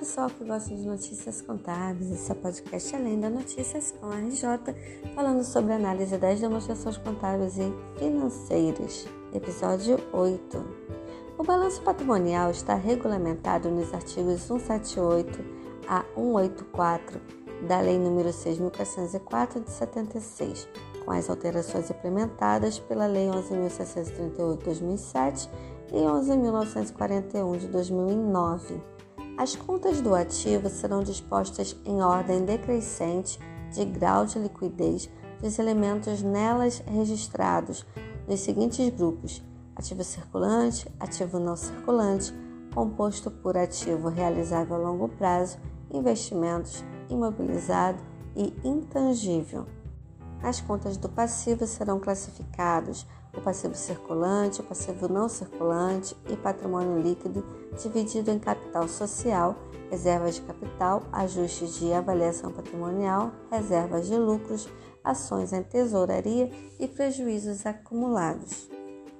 pessoal que gosta de notícias contábeis, esse é o podcast Além da Notícias com a RJ, falando sobre análise das demonstrações contábeis e financeiras. Episódio 8. O balanço patrimonial está regulamentado nos artigos 178 a 184 da Lei nº 6.404 de 76, com as alterações implementadas pela Lei 11.638 de 2007 e 11.941 de 2009 as contas do ativo serão dispostas em ordem decrescente de grau de liquidez dos elementos nelas registrados nos seguintes grupos: ativo circulante, ativo não circulante, composto por ativo realizável a longo prazo, investimentos, imobilizado e intangível. As contas do passivo serão classificados o passivo circulante, o passivo não circulante e patrimônio líquido dividido em capital social, reservas de capital, ajustes de avaliação patrimonial, reservas de lucros, ações em tesouraria e prejuízos acumulados.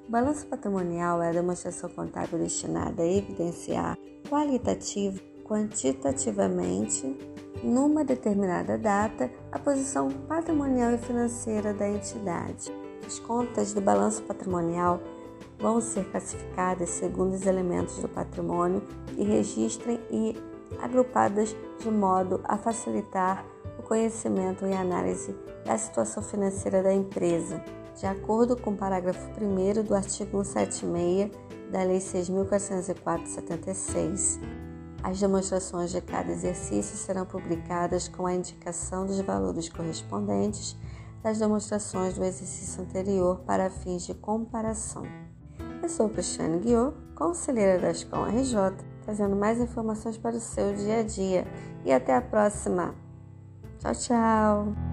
O balanço patrimonial é a demonstração contábil destinada a evidenciar qualitativo, quantitativamente, numa determinada data, a posição patrimonial e financeira da entidade. As contas do balanço patrimonial vão ser classificadas segundo os elementos do patrimônio e registrem e agrupadas de modo a facilitar o conhecimento e análise da situação financeira da empresa, de acordo com o parágrafo 1 do artigo 176 da Lei 6.404/76. As demonstrações de cada exercício serão publicadas com a indicação dos valores correspondentes das demonstrações do exercício anterior para fins de comparação. Eu sou Cristiane Guiot, conselheira da Escola RJ, trazendo mais informações para o seu dia a dia. E até a próxima! Tchau, tchau!